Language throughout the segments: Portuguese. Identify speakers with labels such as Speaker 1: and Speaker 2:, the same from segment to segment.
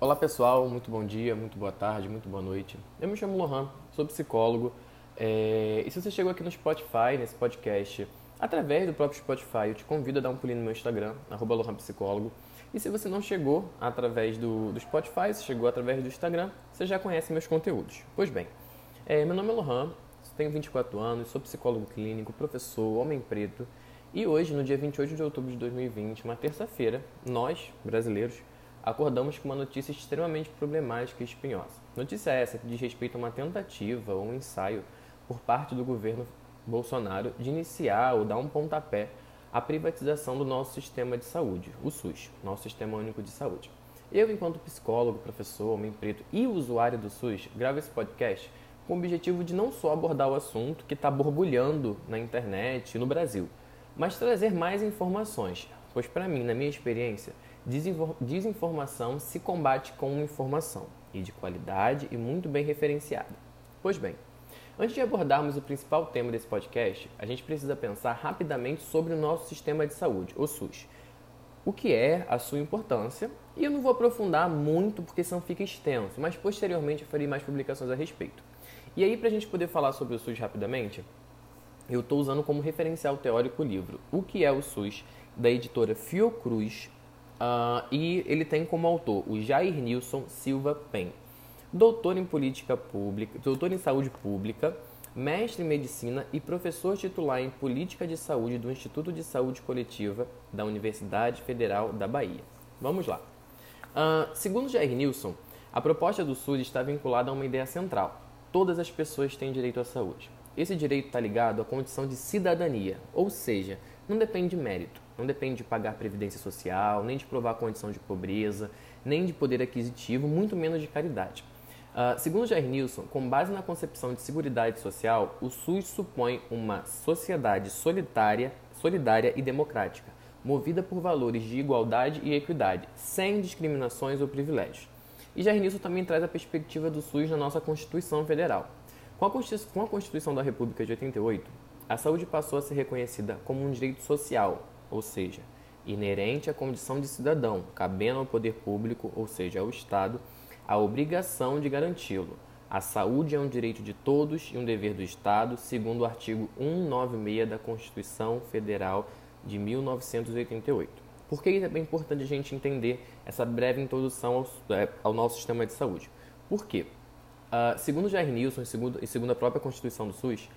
Speaker 1: Olá pessoal, muito bom dia, muito boa tarde, muito boa noite. Eu me chamo Lohan, sou psicólogo é... e se você chegou aqui no Spotify, nesse podcast, através do próprio Spotify, eu te convido a dar um pulinho no meu Instagram, @lohanpsicólogo. E se você não chegou através do, do Spotify, se chegou através do Instagram, você já conhece meus conteúdos. Pois bem, é, meu nome é Lohan, tenho 24 anos, sou psicólogo clínico, professor, homem preto e hoje, no dia 28 de outubro de 2020, uma terça-feira, nós, brasileiros, acordamos com uma notícia extremamente problemática e espinhosa. Notícia essa que diz respeito a uma tentativa ou um ensaio por parte do governo Bolsonaro de iniciar ou dar um pontapé à privatização do nosso sistema de saúde, o SUS, nosso Sistema Único de Saúde. Eu, enquanto psicólogo, professor, homem preto e usuário do SUS, gravo esse podcast com o objetivo de não só abordar o assunto que está borbulhando na internet e no Brasil, mas trazer mais informações, pois para mim, na minha experiência, desinformação se combate com informação, e de qualidade e muito bem referenciada. Pois bem, antes de abordarmos o principal tema desse podcast, a gente precisa pensar rapidamente sobre o nosso sistema de saúde, o SUS. O que é a sua importância, e eu não vou aprofundar muito porque senão fica extenso, mas posteriormente eu farei mais publicações a respeito. E aí, para a gente poder falar sobre o SUS rapidamente, eu estou usando como referencial teórico o livro O que é o SUS, da editora Fiocruz, Uh, e ele tem como autor o Jair Nilson Silva Pen, doutor em política pública, doutor em saúde pública, mestre em medicina e professor titular em política de saúde do Instituto de Saúde Coletiva da Universidade Federal da Bahia. Vamos lá. Uh, segundo Jair Nilson, a proposta do SUS está vinculada a uma ideia central: todas as pessoas têm direito à saúde. Esse direito está ligado à condição de cidadania, ou seja, não depende de mérito não depende de pagar previdência social, nem de provar condição de pobreza, nem de poder aquisitivo, muito menos de caridade. Uh, segundo Jair Nilson, com base na concepção de seguridade social, o SUS supõe uma sociedade solitária, solidária e democrática, movida por valores de igualdade e equidade, sem discriminações ou privilégios. E Jair Nilson também traz a perspectiva do SUS na nossa Constituição Federal. Com a Constituição da República de 88, a saúde passou a ser reconhecida como um direito social, ou seja, inerente à condição de cidadão, cabendo ao poder público, ou seja, ao Estado, a obrigação de garanti-lo. A saúde é um direito de todos e um dever do Estado, segundo o artigo 196 da Constituição Federal de 1988. Por que é bem importante a gente entender essa breve introdução ao, é, ao nosso sistema de saúde? Por quê? Uh, segundo Jair Nilson e segundo, e segundo a própria Constituição do SUS,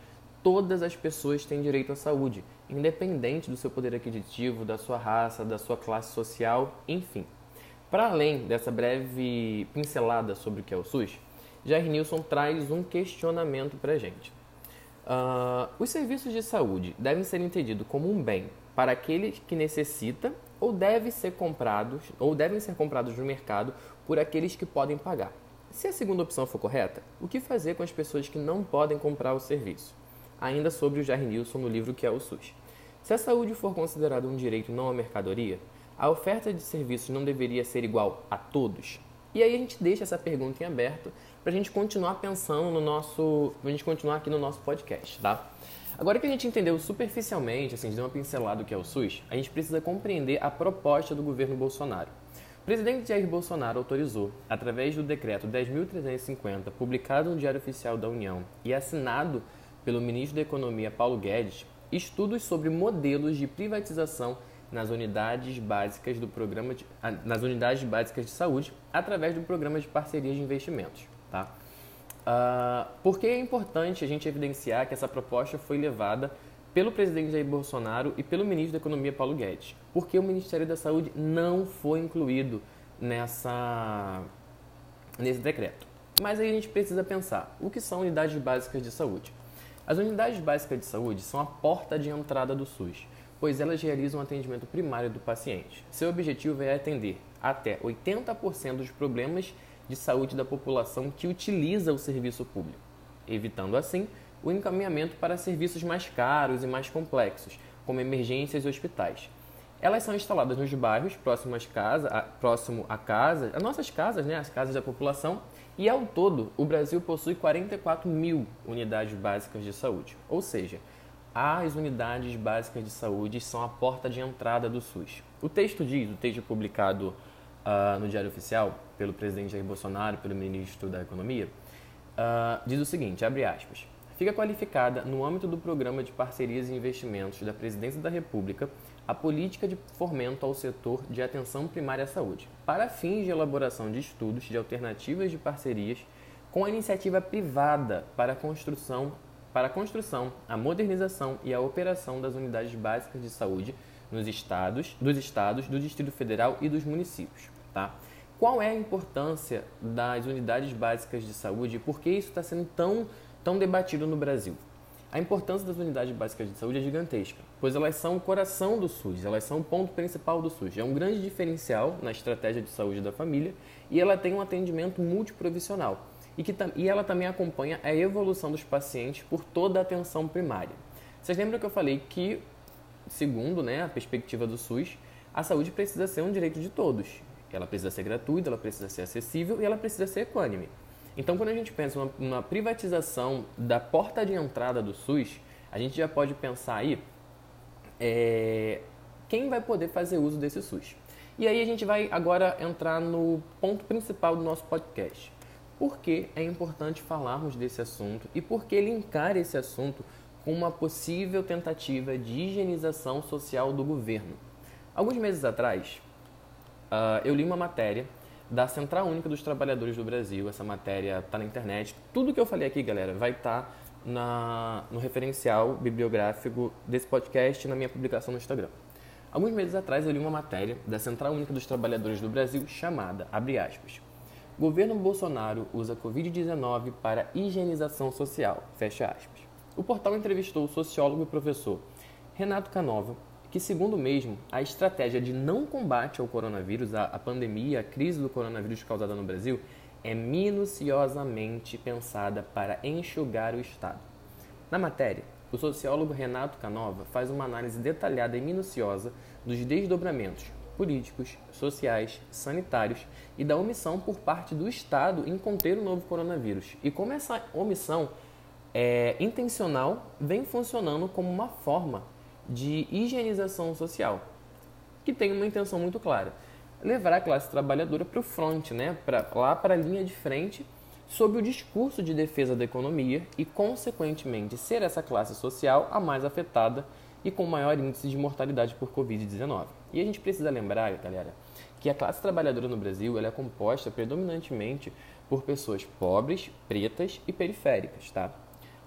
Speaker 1: todas as pessoas têm direito à saúde, independente do seu poder aquisitivo, da sua raça, da sua classe social, enfim. Para além dessa breve pincelada sobre o que é o SUS, Jair Nilson traz um questionamento para a gente. Uh, os serviços de saúde devem ser entendidos como um bem para aquele que necessita ou deve ser comprados ou devem ser comprados no mercado por aqueles que podem pagar. Se a segunda opção for correta, o que fazer com as pessoas que não podem comprar o serviço? Ainda sobre o Jair Nilson no livro que é o SUS. Se a saúde for considerada um direito não a mercadoria, a oferta de serviços não deveria ser igual a todos? E aí a gente deixa essa pergunta em aberto para a gente continuar pensando no nosso, a gente continuar aqui no nosso podcast, tá? Agora que a gente entendeu superficialmente, assim, de uma pincelada do que é o SUS, a gente precisa compreender a proposta do governo Bolsonaro. O presidente Jair Bolsonaro autorizou, através do decreto 10.350, publicado no Diário Oficial da União e assinado pelo ministro da Economia Paulo Guedes estudos sobre modelos de privatização nas unidades básicas do programa de, ah, nas unidades básicas de saúde através do programa de parceria de investimentos, tá? Uh, por que é importante a gente evidenciar que essa proposta foi levada pelo presidente Jair Bolsonaro e pelo ministro da Economia Paulo Guedes? Porque o Ministério da Saúde não foi incluído nessa nesse decreto. Mas aí a gente precisa pensar, o que são unidades básicas de saúde? As unidades básicas de saúde são a porta de entrada do SUS, pois elas realizam o atendimento primário do paciente. Seu objetivo é atender até 80% dos problemas de saúde da população que utiliza o serviço público, evitando assim o encaminhamento para serviços mais caros e mais complexos, como emergências e hospitais. Elas são instaladas nos bairros próximos às casa, a, próximo as nossas casas, né, as casas da população, e ao todo, o Brasil possui 44 mil unidades básicas de saúde. Ou seja, as unidades básicas de saúde são a porta de entrada do SUS. O texto diz, o texto publicado uh, no Diário Oficial, pelo presidente Jair Bolsonaro, pelo ministro da Economia, uh, diz o seguinte, abre aspas, fica qualificada no âmbito do Programa de Parcerias e Investimentos da Presidência da República a política de fomento ao setor de atenção primária à saúde, para fins de elaboração de estudos de alternativas de parcerias com a iniciativa privada para a construção, para a construção, a modernização e a operação das unidades básicas de saúde nos estados, dos estados, do Distrito Federal e dos municípios, tá? Qual é a importância das unidades básicas de saúde e por que isso está sendo tão, tão debatido no Brasil? A importância das unidades básicas de saúde é gigantesca, pois elas são o coração do SUS, elas são o ponto principal do SUS. É um grande diferencial na estratégia de saúde da família e ela tem um atendimento multiprovisional e, que, e ela também acompanha a evolução dos pacientes por toda a atenção primária. Vocês lembram que eu falei que, segundo né, a perspectiva do SUS, a saúde precisa ser um direito de todos. Ela precisa ser gratuita, ela precisa ser acessível e ela precisa ser equânime. Então, quando a gente pensa numa, numa privatização da porta de entrada do SUS, a gente já pode pensar aí é, quem vai poder fazer uso desse SUS. E aí a gente vai agora entrar no ponto principal do nosso podcast. Por que é importante falarmos desse assunto e por que linkar esse assunto com uma possível tentativa de higienização social do governo? Alguns meses atrás, uh, eu li uma matéria da Central Única dos Trabalhadores do Brasil. Essa matéria está na internet. Tudo que eu falei aqui, galera, vai estar tá no referencial bibliográfico desse podcast na minha publicação no Instagram. Alguns meses atrás eu li uma matéria da Central Única dos Trabalhadores do Brasil chamada, abre aspas, Governo Bolsonaro usa Covid-19 para higienização social, fecha aspas. O portal entrevistou o sociólogo e professor Renato Canova, que, segundo mesmo, a estratégia de não combate ao coronavírus, a, a pandemia, a crise do coronavírus causada no Brasil, é minuciosamente pensada para enxugar o Estado. Na matéria, o sociólogo Renato Canova faz uma análise detalhada e minuciosa dos desdobramentos políticos, sociais, sanitários e da omissão por parte do Estado em conter o novo coronavírus. E como essa omissão é, intencional vem funcionando como uma forma de higienização social, que tem uma intenção muito clara: levar a classe trabalhadora para o front, né? pra, lá para a linha de frente, sob o discurso de defesa da economia e, consequentemente, ser essa classe social a mais afetada e com maior índice de mortalidade por Covid-19. E a gente precisa lembrar, galera, que a classe trabalhadora no Brasil é composta predominantemente por pessoas pobres, pretas e periféricas, tá?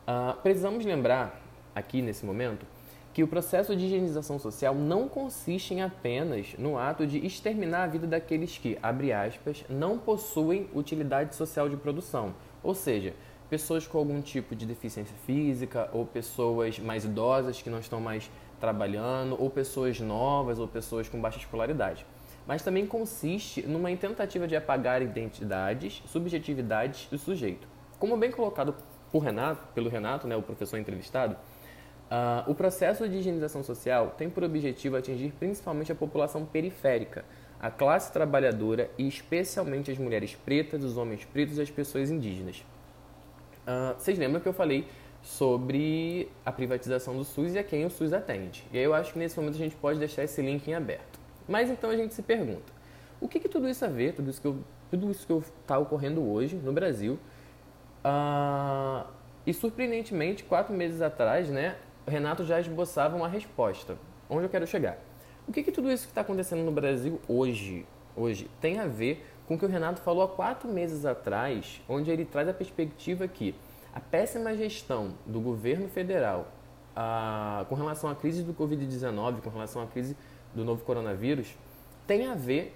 Speaker 1: Uh, precisamos lembrar aqui nesse momento que o processo de higienização social não consiste em apenas no ato de exterminar a vida daqueles que, abre aspas, não possuem utilidade social de produção, ou seja, pessoas com algum tipo de deficiência física ou pessoas mais idosas que não estão mais trabalhando, ou pessoas novas ou pessoas com baixa escolaridade. Mas também consiste numa tentativa de apagar identidades, subjetividades do sujeito. Como bem colocado por Renato, pelo Renato, né, o professor entrevistado, Uh, o processo de higienização social tem por objetivo atingir principalmente a população periférica, a classe trabalhadora e especialmente as mulheres pretas, os homens pretos e as pessoas indígenas. Uh, vocês lembram que eu falei sobre a privatização do SUS e a quem o SUS atende? E aí eu acho que nesse momento a gente pode deixar esse link em aberto. Mas então a gente se pergunta, o que, que tudo isso a ver, tudo isso que eu, tudo isso que está ocorrendo hoje no Brasil? Uh, e surpreendentemente, quatro meses atrás, né, Renato já esboçava uma resposta. Onde eu quero chegar? O que, que tudo isso que está acontecendo no Brasil hoje, hoje tem a ver com o que o Renato falou há quatro meses atrás, onde ele traz a perspectiva que a péssima gestão do governo federal com relação à crise do Covid-19, com relação à crise do novo coronavírus, tem a ver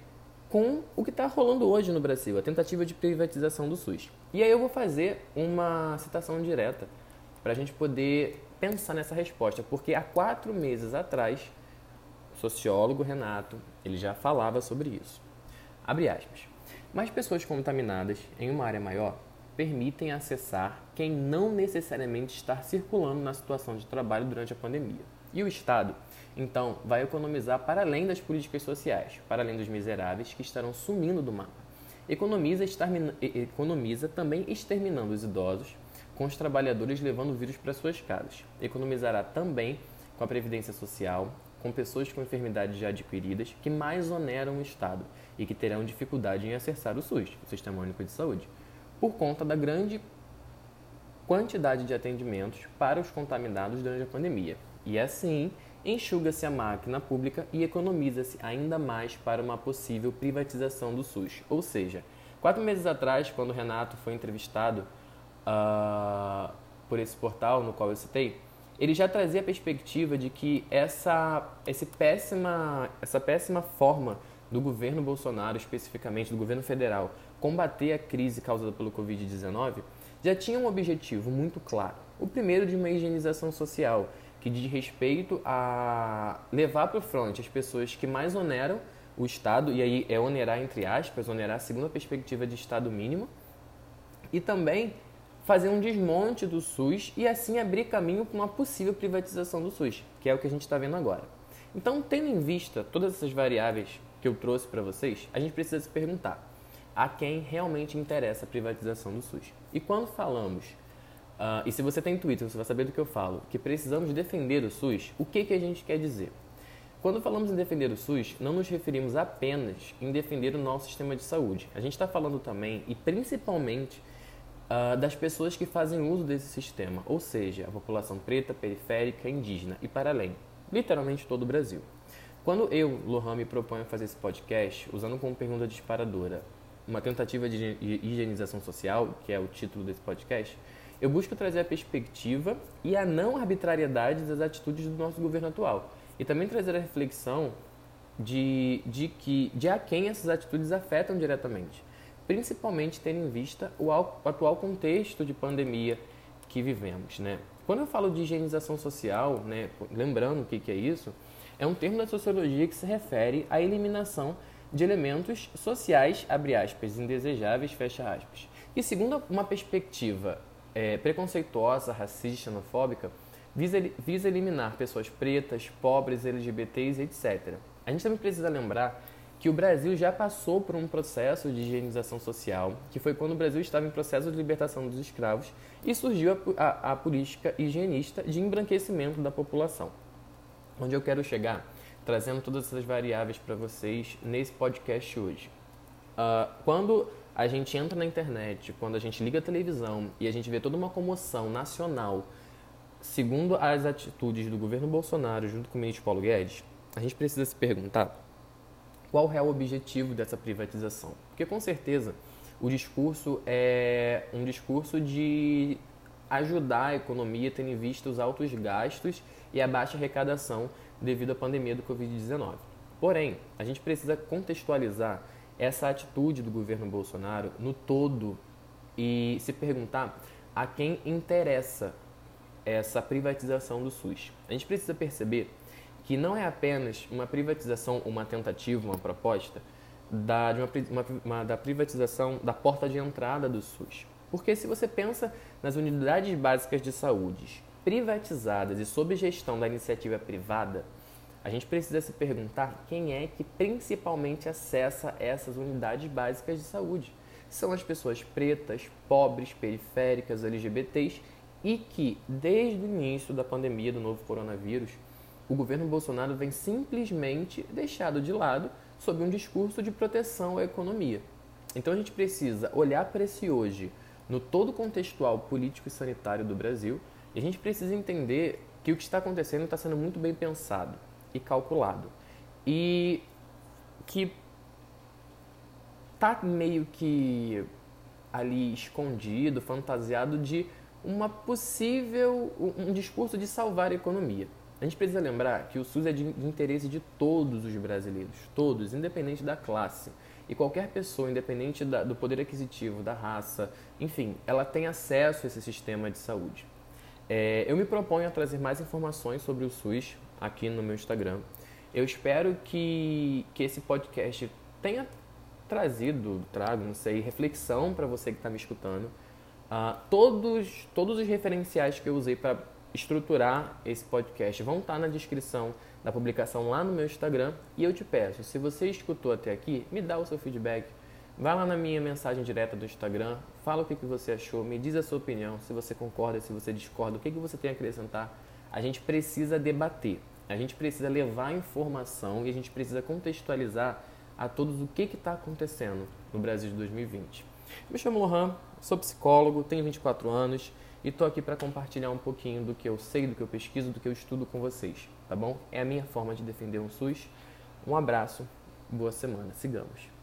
Speaker 1: com o que está rolando hoje no Brasil, a tentativa de privatização do SUS. E aí eu vou fazer uma citação direta para a gente poder pensar nessa resposta, porque há quatro meses atrás, o sociólogo Renato, ele já falava sobre isso. Abre aspas. Mais pessoas contaminadas em uma área maior permitem acessar quem não necessariamente está circulando na situação de trabalho durante a pandemia. E o Estado, então, vai economizar para além das políticas sociais, para além dos miseráveis que estarão sumindo do mapa. Economiza, economiza também exterminando os idosos, com os trabalhadores levando o vírus para suas casas. Economizará também com a Previdência Social, com pessoas com enfermidades já adquiridas que mais oneram o Estado e que terão dificuldade em acessar o SUS, o Sistema Único de Saúde, por conta da grande quantidade de atendimentos para os contaminados durante a pandemia. E assim, enxuga-se a máquina pública e economiza-se ainda mais para uma possível privatização do SUS. Ou seja, quatro meses atrás, quando o Renato foi entrevistado uh, por esse portal no qual eu citei, ele já trazia a perspectiva de que essa, esse péssima, essa péssima forma do governo Bolsonaro, especificamente do governo federal, combater a crise causada pelo Covid-19 já tinha um objetivo muito claro. O primeiro de uma higienização social, que diz respeito a levar para o front as pessoas que mais oneram o Estado, e aí é onerar entre aspas, onerar segundo a perspectiva de Estado mínimo, e também fazer um desmonte do SUS e assim abrir caminho para uma possível privatização do SUS, que é o que a gente está vendo agora. Então, tendo em vista todas essas variáveis que eu trouxe para vocês, a gente precisa se perguntar: a quem realmente interessa a privatização do SUS. E quando falamos, uh, e se você tem Twitter, você vai saber do que eu falo, que precisamos defender o SUS, o que, que a gente quer dizer? Quando falamos em defender o SUS, não nos referimos apenas em defender o nosso sistema de saúde. A gente está falando também, e principalmente, uh, das pessoas que fazem uso desse sistema, ou seja, a população preta, periférica, indígena e para além, literalmente todo o Brasil. Quando eu, Lohan, me proponho fazer esse podcast, usando como pergunta disparadora uma tentativa de higienização social, que é o título desse podcast, eu busco trazer a perspectiva e a não arbitrariedade das atitudes do nosso governo atual. E também trazer a reflexão de, de, que, de a quem essas atitudes afetam diretamente, principalmente tendo em vista o, atual contexto de pandemia que vivemos. Né? Quando eu falo de higienização social, né, lembrando o que, que é isso, é um termo da sociologia que se refere à eliminação de elementos sociais, abre aspas, indesejáveis, fecha aspas. E segundo uma perspectiva é, preconceituosa, racista, xenofóbica, visa, visa eliminar pessoas pretas, pobres, LGBTs, etc. A gente também precisa lembrar que o Brasil já passou por um processo de higienização social, que foi quando o Brasil estava em processo de libertação dos escravos e surgiu a, a, a política higienista de embranquecimento da população. Onde eu quero chegar trazendo todas essas variáveis para vocês nesse podcast hoje. Uh, quando a gente entra na internet, quando a gente liga a televisão e a gente vê toda uma comoção nacional, segundo as atitudes do governo Bolsonaro junto com o ministro Paulo Guedes, a gente precisa se perguntar qual é o objetivo dessa privatização. Porque com certeza o discurso é um discurso de ajudar a economia tendo em vista os altos gastos e a baixa arrecadação devido à pandemia do Covid-19. Porém, a gente precisa contextualizar essa atitude do governo Bolsonaro no todo e se perguntar a quem interessa essa privatização do SUS. A gente precisa perceber que não é apenas uma privatização, uma tentativa, uma proposta da, de uma, uma, uma, da privatização da porta de entrada do SUS. Porque se você pensa nas unidades básicas de saúde, privatizadas e sob gestão da iniciativa privada, a gente precisa se perguntar quem é que principalmente acessa essas unidades básicas de saúde. São as pessoas pretas, pobres, periféricas, LGBTs e que, desde o início da pandemia do novo coronavírus, o governo Bolsonaro vem simplesmente deixado de lado sob um discurso de proteção à economia. Então a gente precisa olhar para esse hoje no todo contextual político e sanitário do Brasil e a gente precisa entender que o que está acontecendo está sendo muito bem pensado e calculado. E que está meio que ali escondido, fantasiado de uma possível um discurso de salvar a economia. A gente precisa lembrar que o SUS é de interesse de todos os brasileiros, todos, independente da classe. E qualquer pessoa, independente da, do poder aquisitivo, da raça, enfim, ela tem acesso a esse sistema de saúde. É, eu me proponho a trazer mais informações sobre o SUS aqui no meu Instagram. Eu espero que, que esse podcast tenha trazido, trago, não sei, reflexão para você que está me escutando. Uh, todos, todos os referenciais que eu usei para estruturar esse podcast vão estar tá na descrição da publicação lá no meu Instagram. E eu te peço, se você escutou até aqui, me dá o seu feedback Vai lá na minha mensagem direta do Instagram, fala o que, que você achou, me diz a sua opinião, se você concorda, se você discorda, o que, que você tem a acrescentar. A gente precisa debater. A gente precisa levar informação e a gente precisa contextualizar a todos o que está acontecendo no Brasil de 2020. Me chamo Lohan, sou psicólogo, tenho 24 anos e estou aqui para compartilhar um pouquinho do que eu sei, do que eu pesquiso, do que eu estudo com vocês, tá bom? É a minha forma de defender um SUS. Um abraço, boa semana, sigamos.